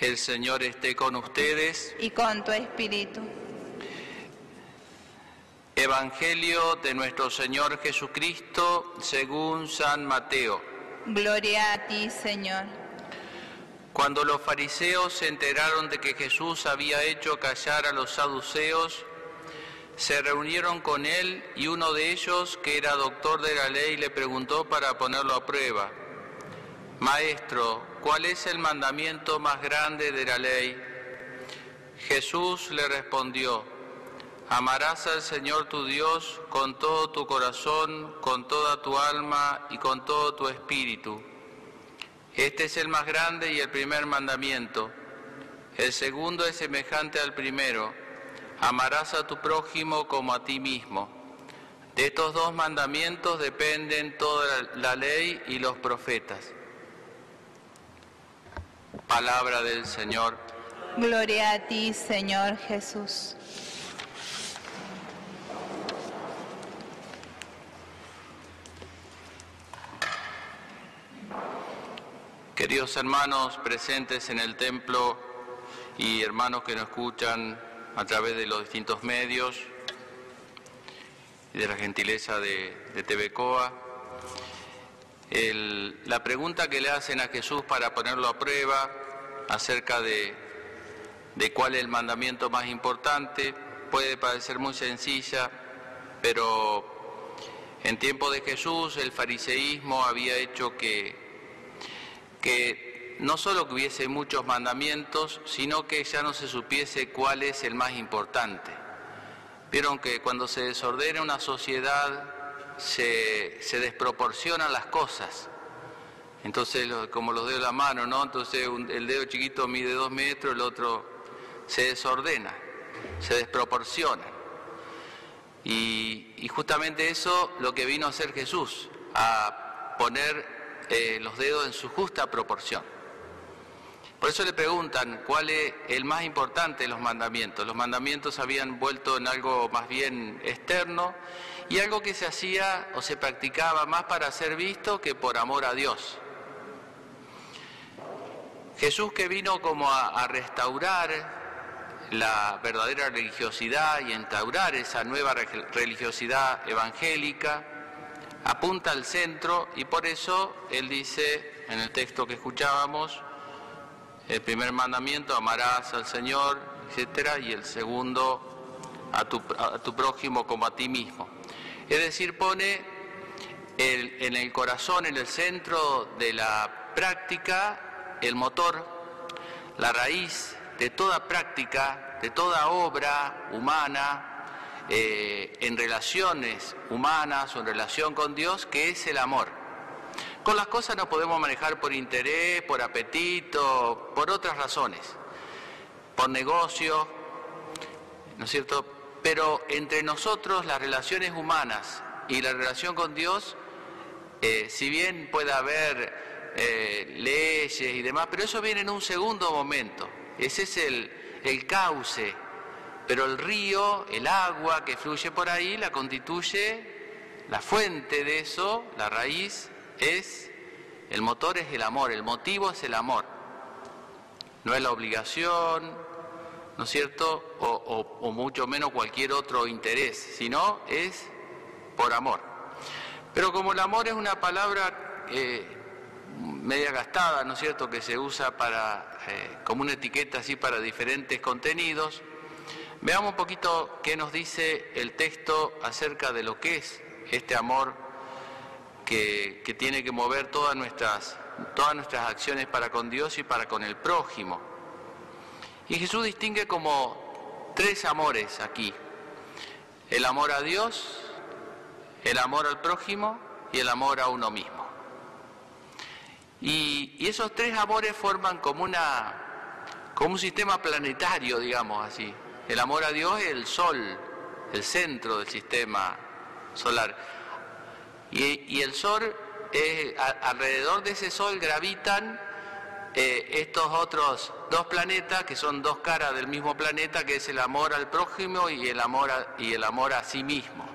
El Señor esté con ustedes. y con tu espíritu. Evangelio de nuestro Señor Jesucristo según San Mateo. Gloria a ti, Señor. Cuando los fariseos se enteraron de que Jesús había hecho callar a los saduceos, se reunieron con él y uno de ellos, que era doctor de la ley, le preguntó para ponerlo a prueba, Maestro, ¿cuál es el mandamiento más grande de la ley? Jesús le respondió, Amarás al Señor tu Dios con todo tu corazón, con toda tu alma y con todo tu espíritu. Este es el más grande y el primer mandamiento. El segundo es semejante al primero. Amarás a tu prójimo como a ti mismo. De estos dos mandamientos dependen toda la ley y los profetas. Palabra del Señor. Gloria a ti, Señor Jesús. Queridos hermanos presentes en el templo y hermanos que nos escuchan a través de los distintos medios y de la gentileza de, de TV Coa, el- la pregunta que le hacen a Jesús para ponerlo a prueba acerca de, de cuál es el mandamiento más importante puede parecer muy sencilla, pero en tiempo de Jesús el fariseísmo había hecho que que no solo que hubiese muchos mandamientos, sino que ya no se supiese cuál es el más importante. Vieron que cuando se desordena una sociedad se, se desproporcionan las cosas. Entonces, como los dedos de la mano, ¿no? Entonces un- el dedo chiquito mide dos metros, el otro se desordena, se desproporciona. Y, y justamente eso lo que vino a hacer Jesús, a poner eh, los dedos en su justa proporción. Por eso le preguntan cuál es el más importante de los mandamientos. Los mandamientos habían vuelto en algo más bien externo y algo que se hacía o se practicaba más para ser visto que por amor a Dios. Jesús que vino como a, restaurar la verdadera religiosidad y instaurar esa nueva re- religiosidad evangélica, apunta al centro y por eso él dice en el texto que escuchábamos, el primer mandamiento, amarás al Señor, etcétera, y el segundo, a tu, a tu prójimo como a ti mismo. Es decir, pone el- en el corazón, en el centro de la práctica, el motor, la raíz de toda práctica, de toda obra humana, eh, en relaciones humanas o en relación con Dios, que es el amor. Con las cosas nos podemos manejar por interés, por apetito, por otras razones, por negocio, ¿no es cierto? Pero entre nosotros las relaciones humanas y la relación con Dios, eh, si bien puede haber eh, leyes y demás, pero eso viene en un segundo momento. Ese es el, el cauce, pero el río, el agua que fluye por ahí, la constituye la fuente de eso, la raíz, es, el motor es el amor, el motivo es el amor. No es la obligación, ¿no es cierto? O, mucho menos cualquier otro interés, sino es por amor. Pero como el amor es una palabra eh, media gastada, ¿no es cierto?, que se usa para, eh, como una etiqueta así para diferentes contenidos, veamos un poquito qué nos dice el texto acerca de lo que es este amor que, que tiene que mover todas nuestras, todas nuestras acciones para con Dios y para con el prójimo. Y Jesús distingue como tres amores aquí. El amor a Dios, el amor al prójimo y el amor a uno mismo. Y, esos tres amores forman como, una, como un sistema planetario, digamos así. El amor a Dios es el sol, el centro del sistema solar. Y, el sol, es- alrededor de ese sol gravitan eh, estos otros dos planetas que son dos caras del mismo planeta, que es el amor al prójimo y el amor a, y el amor a sí mismo.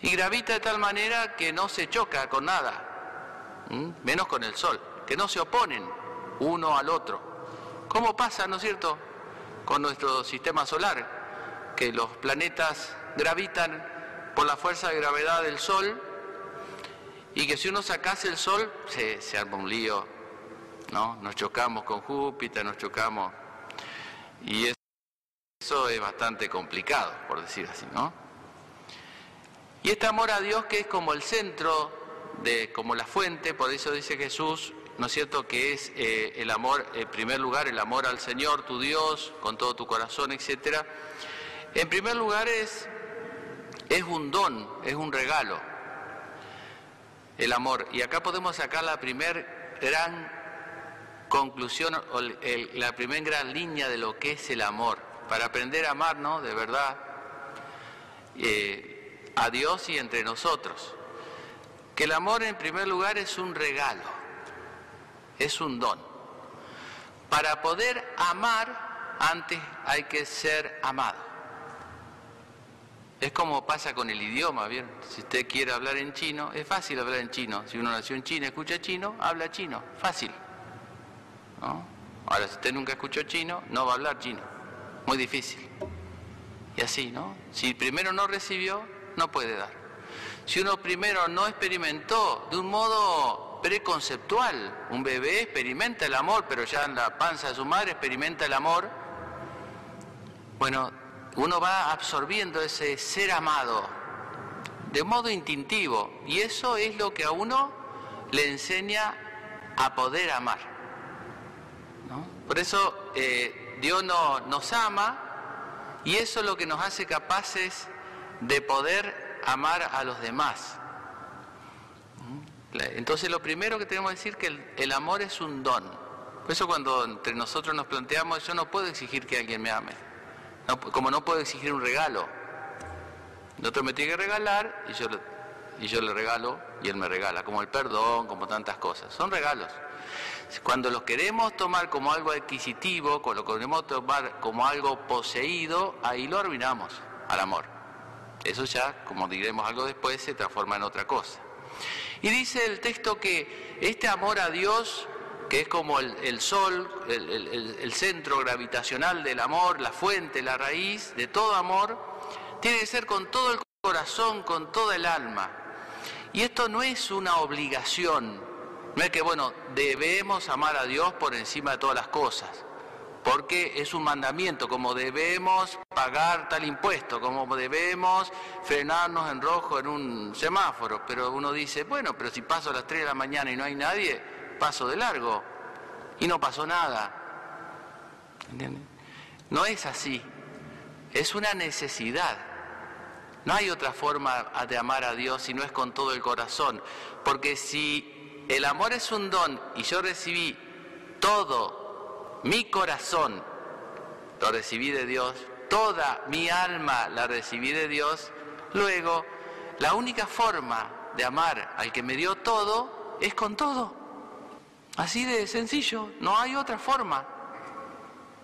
Y gravita de tal manera que no se choca con nada, ¿m? menos con el sol, que no se oponen uno al otro. ¿Cómo pasa, no es cierto, con nuestro sistema solar? Que los planetas gravitan por la fuerza de gravedad del Sol y que si uno sacase el Sol se, se arma un lío, ¿no? Nos chocamos con Júpiter, nos chocamos y eso es bastante complicado, por decir así, ¿no? Y este amor a Dios que es como el centro, de, como la fuente, por eso dice Jesús, ¿no es cierto?, que es eh, el amor, en primer lugar, el amor al Señor, tu Dios, con todo tu corazón, etc. En primer lugar es, es un don, es un regalo, el amor. Y acá podemos sacar la primer gran conclusión, o la primera gran línea de lo que es el amor, para aprender a amarnos de verdad eh, a Dios y entre nosotros. Que el amor en primer lugar es un regalo, es un don. Para poder amar, antes hay que ser amado. Es como pasa con el idioma, ¿bien? Si usted quiere hablar en chino, es fácil hablar en chino. Si uno nació en China, escucha chino, habla chino, fácil. Ahora, si usted nunca escuchó chino, no va a hablar chino. Muy difícil. Y así, ¿no? Si primero no recibió, no puede dar. Si uno primero no experimentó de un modo preconceptual, un bebé experimenta el amor, pero ya en la panza de su madre experimenta el amor, bueno, uno va absorbiendo ese ser amado de modo instintivo y eso es lo que a uno le enseña a poder amar. Por eso eh, Dios no, nos ama y eso es lo que nos hace capaces de poder amar a los demás. Entonces lo primero que tenemos que decir es que el, amor es un don. Por eso cuando entre nosotros nos planteamos, yo no puedo exigir que alguien me ame. como no puedo exigir un regalo. El otro me tiene que regalar y yo, y yo le regalo y él me regala. Como el perdón, como tantas cosas. Son regalos. Cuando los queremos tomar como algo adquisitivo, cuando lo queremos tomar como algo poseído, ahí lo arruinamos al amor. Eso ya, como diremos algo después, se transforma en otra cosa. Y dice el texto que este amor a Dios, que es como el, sol, el, centro gravitacional del amor, la fuente, la raíz de todo amor, tiene que ser con todo el corazón, con toda el alma. Y esto no es una obligación, no es que, bueno, debemos amar a Dios por encima de todas las cosas porque es un mandamiento, como debemos pagar tal impuesto, como debemos frenarnos en rojo en un semáforo, pero uno dice, bueno, pero si paso a las 3 de la mañana y no hay nadie, paso de largo y no pasó nada. ¿Entienden? No es así, es una necesidad. No hay otra forma de amar a Dios si no es con todo el corazón, porque si el amor es un don y yo recibí todo mi corazón lo recibí de Dios, toda mi alma la recibí de Dios, luego la única forma de amar al que me dio todo es con todo. Así de sencillo, no hay otra forma.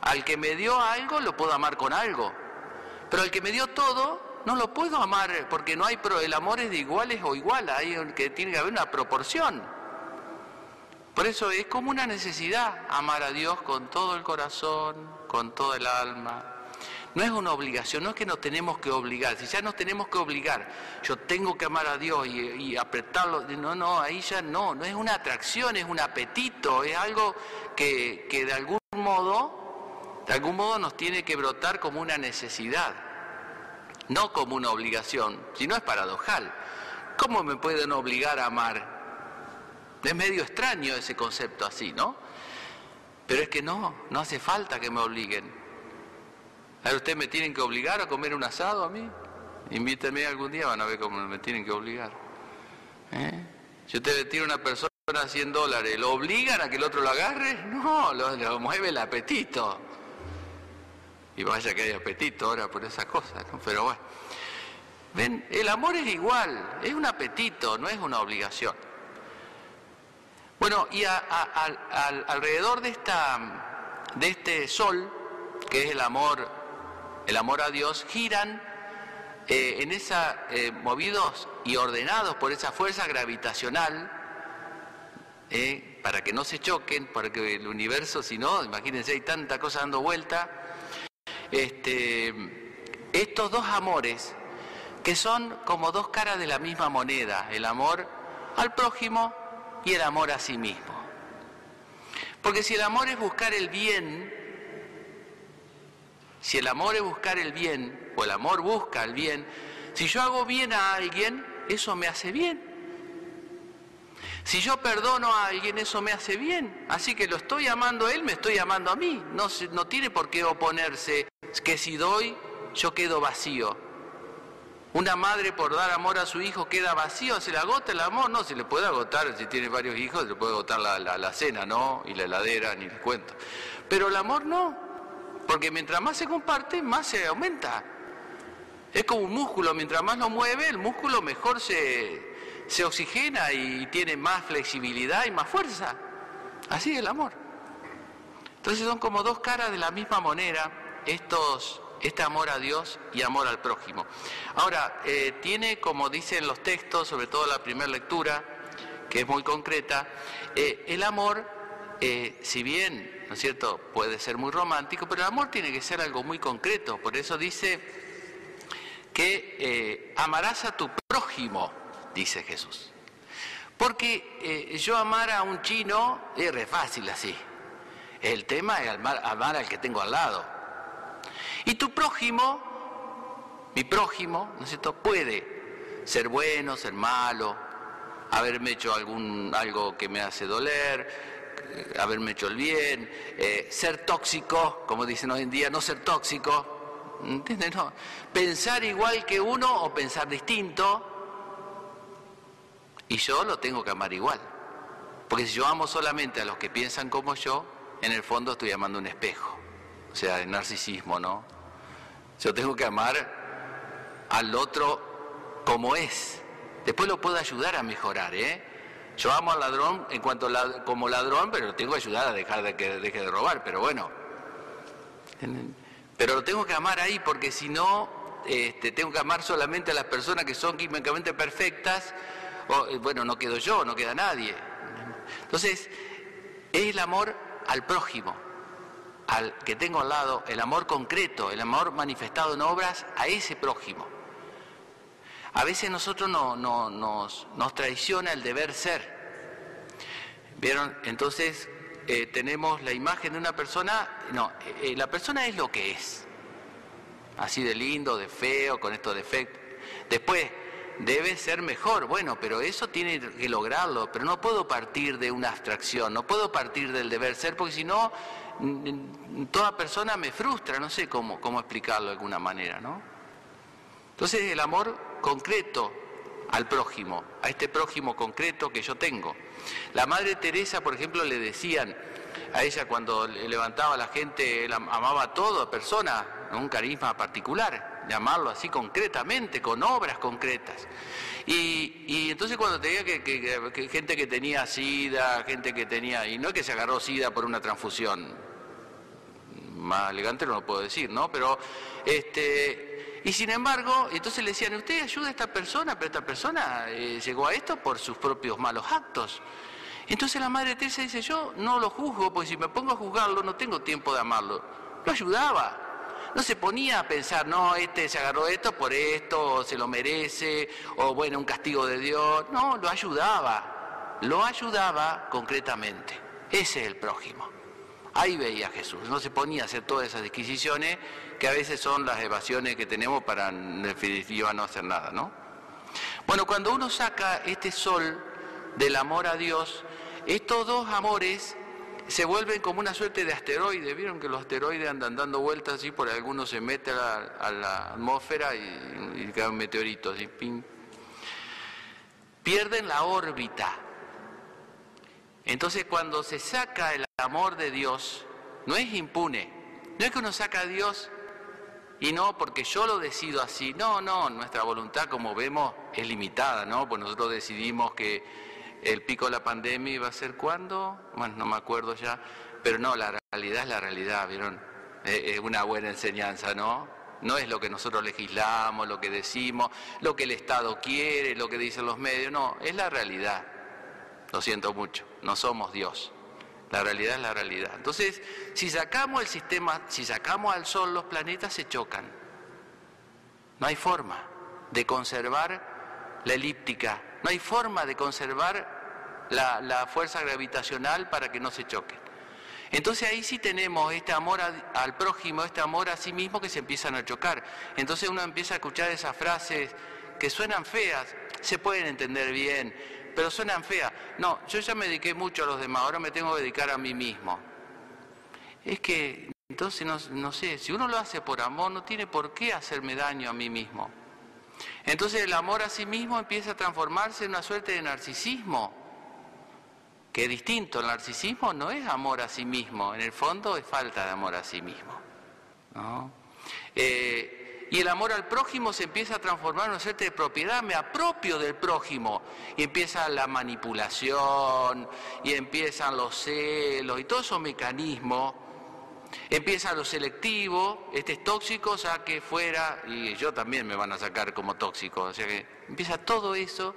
Al que me dio algo lo puedo amar con algo, pero al que me dio todo no lo puedo amar porque no hay el amor es de iguales o igual, hay que tiene que haber una proporción. Por eso es como una necesidad amar a Dios con todo el corazón, con todo el alma. No es una obligación, no es que nos tenemos que obligar, si ya nos tenemos que obligar, yo tengo que amar a Dios y, apretarlo, no, no, ahí ya no, no es una atracción, es un apetito, es algo que, que de algún modo, de algún modo nos tiene que brotar como una necesidad, no como una obligación, si no es paradojal. ¿Cómo me pueden obligar a amar? Es medio extraño ese concepto así, ¿no? Pero es que no, no hace falta que me obliguen. A ¿ustedes me tienen que obligar a comer un asado a mí? Invítenme algún día, van a ver cómo me tienen que obligar. ¿Eh? Si usted le a una persona 100 dólares, ¿lo obligan a que el otro lo agarre? No, lo, mueve el apetito. Y vaya que hay apetito ahora por esas cosas, ¿no? Pero bueno. Ven, el amor es igual, es un apetito, no es una obligación. Bueno, y alrededor de, esta, de este sol, que es el amor, el amor a Dios, giran eh, en esa, eh, movidos y ordenados por esa fuerza gravitacional, eh, para que no se choquen, para que el universo, si no, imagínense, hay tanta cosa dando vuelta, este, estos dos amores que son como dos caras de la misma moneda, el amor al prójimo y el amor a sí mismo. Porque si el amor es buscar el bien, si el amor es buscar el bien, o el amor busca el bien, si yo hago bien a alguien, eso me hace bien. Si yo perdono a alguien, eso me hace bien. Así que lo estoy amando a él, me estoy amando a mí. No, no tiene por qué oponerse que si doy, yo quedo vacío. Una madre por dar amor a su hijo queda vacío, se le agota el amor, no, se le puede agotar, si tiene varios hijos, se le puede agotar la, la cena, ¿no? Y la heladera, ni les cuento. Pero el amor no, porque mientras más se comparte, más se aumenta. Es como un músculo, mientras más lo mueve, el músculo mejor se, se oxigena y tiene más flexibilidad y más fuerza. Así es el amor. Entonces son como dos caras de la misma moneda estos, este amor a Dios y amor al prójimo. Ahora, eh, tiene, como dicen los textos, sobre todo la primera lectura, que es muy concreta, eh, el amor, eh, si bien, ¿no es cierto?, puede ser muy romántico, pero el amor tiene que ser algo muy concreto. Por eso dice que amarás a tu prójimo dice Jesús. Porque yo amar a un chino es re fácil así. El tema es amar al que tengo al lado. Y tu prójimo, mi prójimo, ¿no es cierto?, puede ser bueno, ser malo, haberme hecho algún, algo que me hace doler, eh, haberme hecho el bien, eh, ser tóxico, como dicen hoy en día, no ser tóxico, ¿entiendes? No. Pensar igual que uno o pensar distinto, y yo lo tengo que amar igual. Porque si yo amo solamente a los que piensan como yo, en el fondo estoy amando un espejo. O sea, el narcisismo, ¿no? Yo tengo que amar al otro como es. Después lo puedo ayudar a mejorar, ¿eh? Yo amo al ladrón en cuanto como ladrón, pero lo tengo que ayudar a dejar de que deje de robar, pero bueno. Pero lo tengo que amar ahí porque si no, este, tengo que amar solamente a las personas que son químicamente perfectas eh, bueno, no quedo yo, no queda nadie. Entonces, es el amor al prójimo, al que tengo al lado, el amor concreto, el amor manifestado en obras a ese prójimo. A veces nosotros no, nos, traiciona el deber ser. ¿Vieron? Entonces eh, tenemos la imagen de una persona, no, eh, la persona es lo que es. Así de lindo, de feo, con estos defectos. Después, debe ser mejor. Bueno, pero eso tiene que lograrlo, pero no puedo partir de una abstracción, no puedo partir del deber ser, porque si no, toda persona me frustra, no sé cómo, cómo explicarlo de alguna manera, ¿no? Entonces el amor concreto al prójimo, a este prójimo concreto que yo tengo. La Madre Teresa, por ejemplo, le decían a ella cuando levantaba a la gente, él amaba a toda persona, un carisma particular llamarlo así concretamente, con obras concretas. Y, entonces cuando te diga que, gente que tenía sida, gente que tenía, y no es que se agarró sida por una transfusión, más elegante no lo puedo decir, ¿no? Pero, este, y sin embargo, entonces le decían, usted ayuda a esta persona, pero esta persona eh, llegó a esto por sus propios malos actos. Entonces la Madre Teresa dice, yo no lo juzgo, porque si me pongo a juzgarlo no tengo tiempo de amarlo. Lo ayudaba, no se ponía a pensar, no, este se agarró esto por esto, o se lo merece, o bueno, un castigo de Dios. No, lo ayudaba, lo ayudaba concretamente. Ese es el prójimo. Ahí veía Jesús, no se ponía a hacer todas esas disquisiciones que a veces son las evasiones que tenemos para en definitiva no hacer nada, ¿no? Bueno, cuando uno saca este sol del amor a Dios, estos dos amores se vuelven como una suerte de asteroide. Vieron que los asteroides andan dando vueltas así, por algunos se mete a la, atmósfera y, y, caen meteoritos. Y Pierden la órbita. Entonces cuando se saca el amor de Dios, no es impune. No es que uno saca a Dios y no porque yo lo decido así. No, no, nuestra voluntad, como vemos, es limitada, ¿no? Pues nosotros decidimos que el pico de la pandemia iba a ser cuándo, bueno, no me acuerdo ya, pero no, la realidad es la realidad, ¿vieron? Es una buena enseñanza, ¿no? No es lo que nosotros legislamos, lo que decimos, lo que el Estado quiere, lo que dicen los medios, no, es la realidad. Lo siento mucho, no somos Dios. La realidad es la realidad. Entonces, si sacamos el sistema, si sacamos al Sol, los planetas se chocan. No hay forma de conservar la elíptica, no hay forma de conservar la, fuerza gravitacional para que no se choquen. Entonces ahí sí tenemos este amor al prójimo, este amor a sí mismo que se empiezan a chocar. Entonces uno empieza a escuchar esas frases que suenan feas, se pueden entender bien, pero suenan feas. No, yo ya me dediqué mucho a los demás, ahora me tengo que dedicar a mí mismo. Es que, entonces, no, no sé, si uno lo hace por amor, no tiene por qué hacerme daño a mí mismo. Entonces el amor a sí mismo empieza a transformarse en una suerte de narcisismo que es distinto. El narcisismo no es amor a sí mismo, en el fondo es falta de amor a sí mismo. Eh, y el amor al prójimo se empieza a transformar en una suerte de propiedad, me apropio del prójimo. Y empieza la manipulación, y empiezan los celos, y todos esos mecanismos. Empieza lo selectivo, este es tóxico, saque fuera, y yo también me van a sacar como tóxico. O sea que empieza todo eso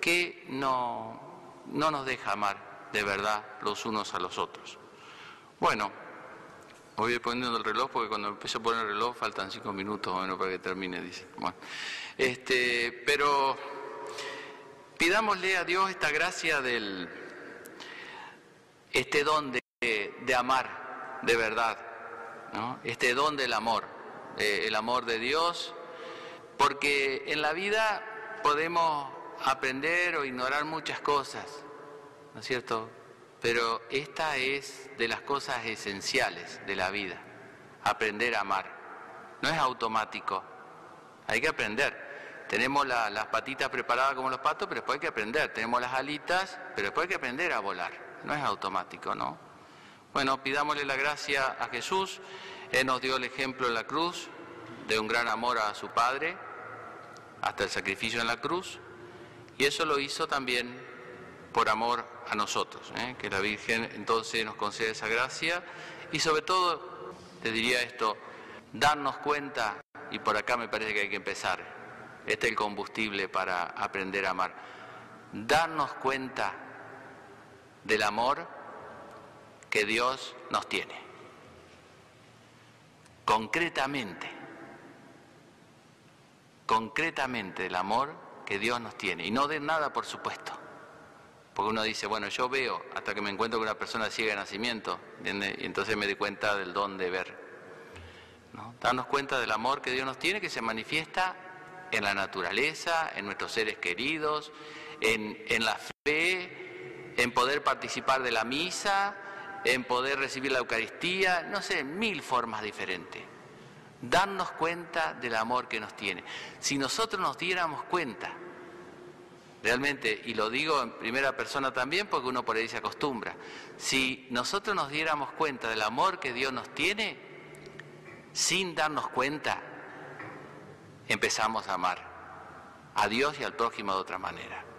que no, no nos deja amar de verdad los unos a los otros. Bueno, voy a ir poniendo el reloj porque cuando empiezo a poner el reloj faltan cinco minutos o menos para que termine, dice. Bueno, este, pero pidámosle a Dios esta gracia del, este don de, amar de verdad, ¿no? este don del amor, eh, el amor de Dios, porque en la vida podemos aprender o ignorar muchas cosas, ¿no es cierto? Pero esta es de las cosas esenciales de la vida, aprender a amar. No es automático, hay que aprender. Tenemos las patitas preparadas como los patos, pero después hay que aprender. Tenemos las alitas, pero después hay que aprender a volar. No es automático, ¿no? Bueno, pidámosle la gracia a Jesús. Él nos dio el ejemplo en la cruz de un gran amor a su Padre, hasta el sacrificio en la cruz. Y eso lo hizo también por amor a nosotros. ¿eh? Que la Virgen entonces nos conceda esa gracia y sobre todo, te diría esto, darnos cuenta, y por acá me parece que hay que empezar, este es el combustible para aprender a amar, darnos cuenta del amor que Dios nos tiene. Concretamente, concretamente el amor que Dios nos tiene. Y no de nada, por supuesto. Porque uno dice, bueno, yo veo hasta que me encuentro con una persona ciega de nacimiento. Y entonces me di cuenta del don de ver. ¿no? Darnos cuenta del amor que Dios nos tiene, que se manifiesta en la naturaleza, en nuestros seres queridos, en, en la fe, en poder participar de la misa, en poder recibir la Eucaristía, no sé, mil formas diferentes. Darnos cuenta del amor que nos tiene. Si nosotros nos diéramos cuenta Realmente, y lo digo en primera persona también porque uno por ahí se acostumbra, si nosotros nos diéramos cuenta del amor que Dios nos tiene, sin darnos cuenta, empezamos a amar a Dios y al prójimo de otra manera.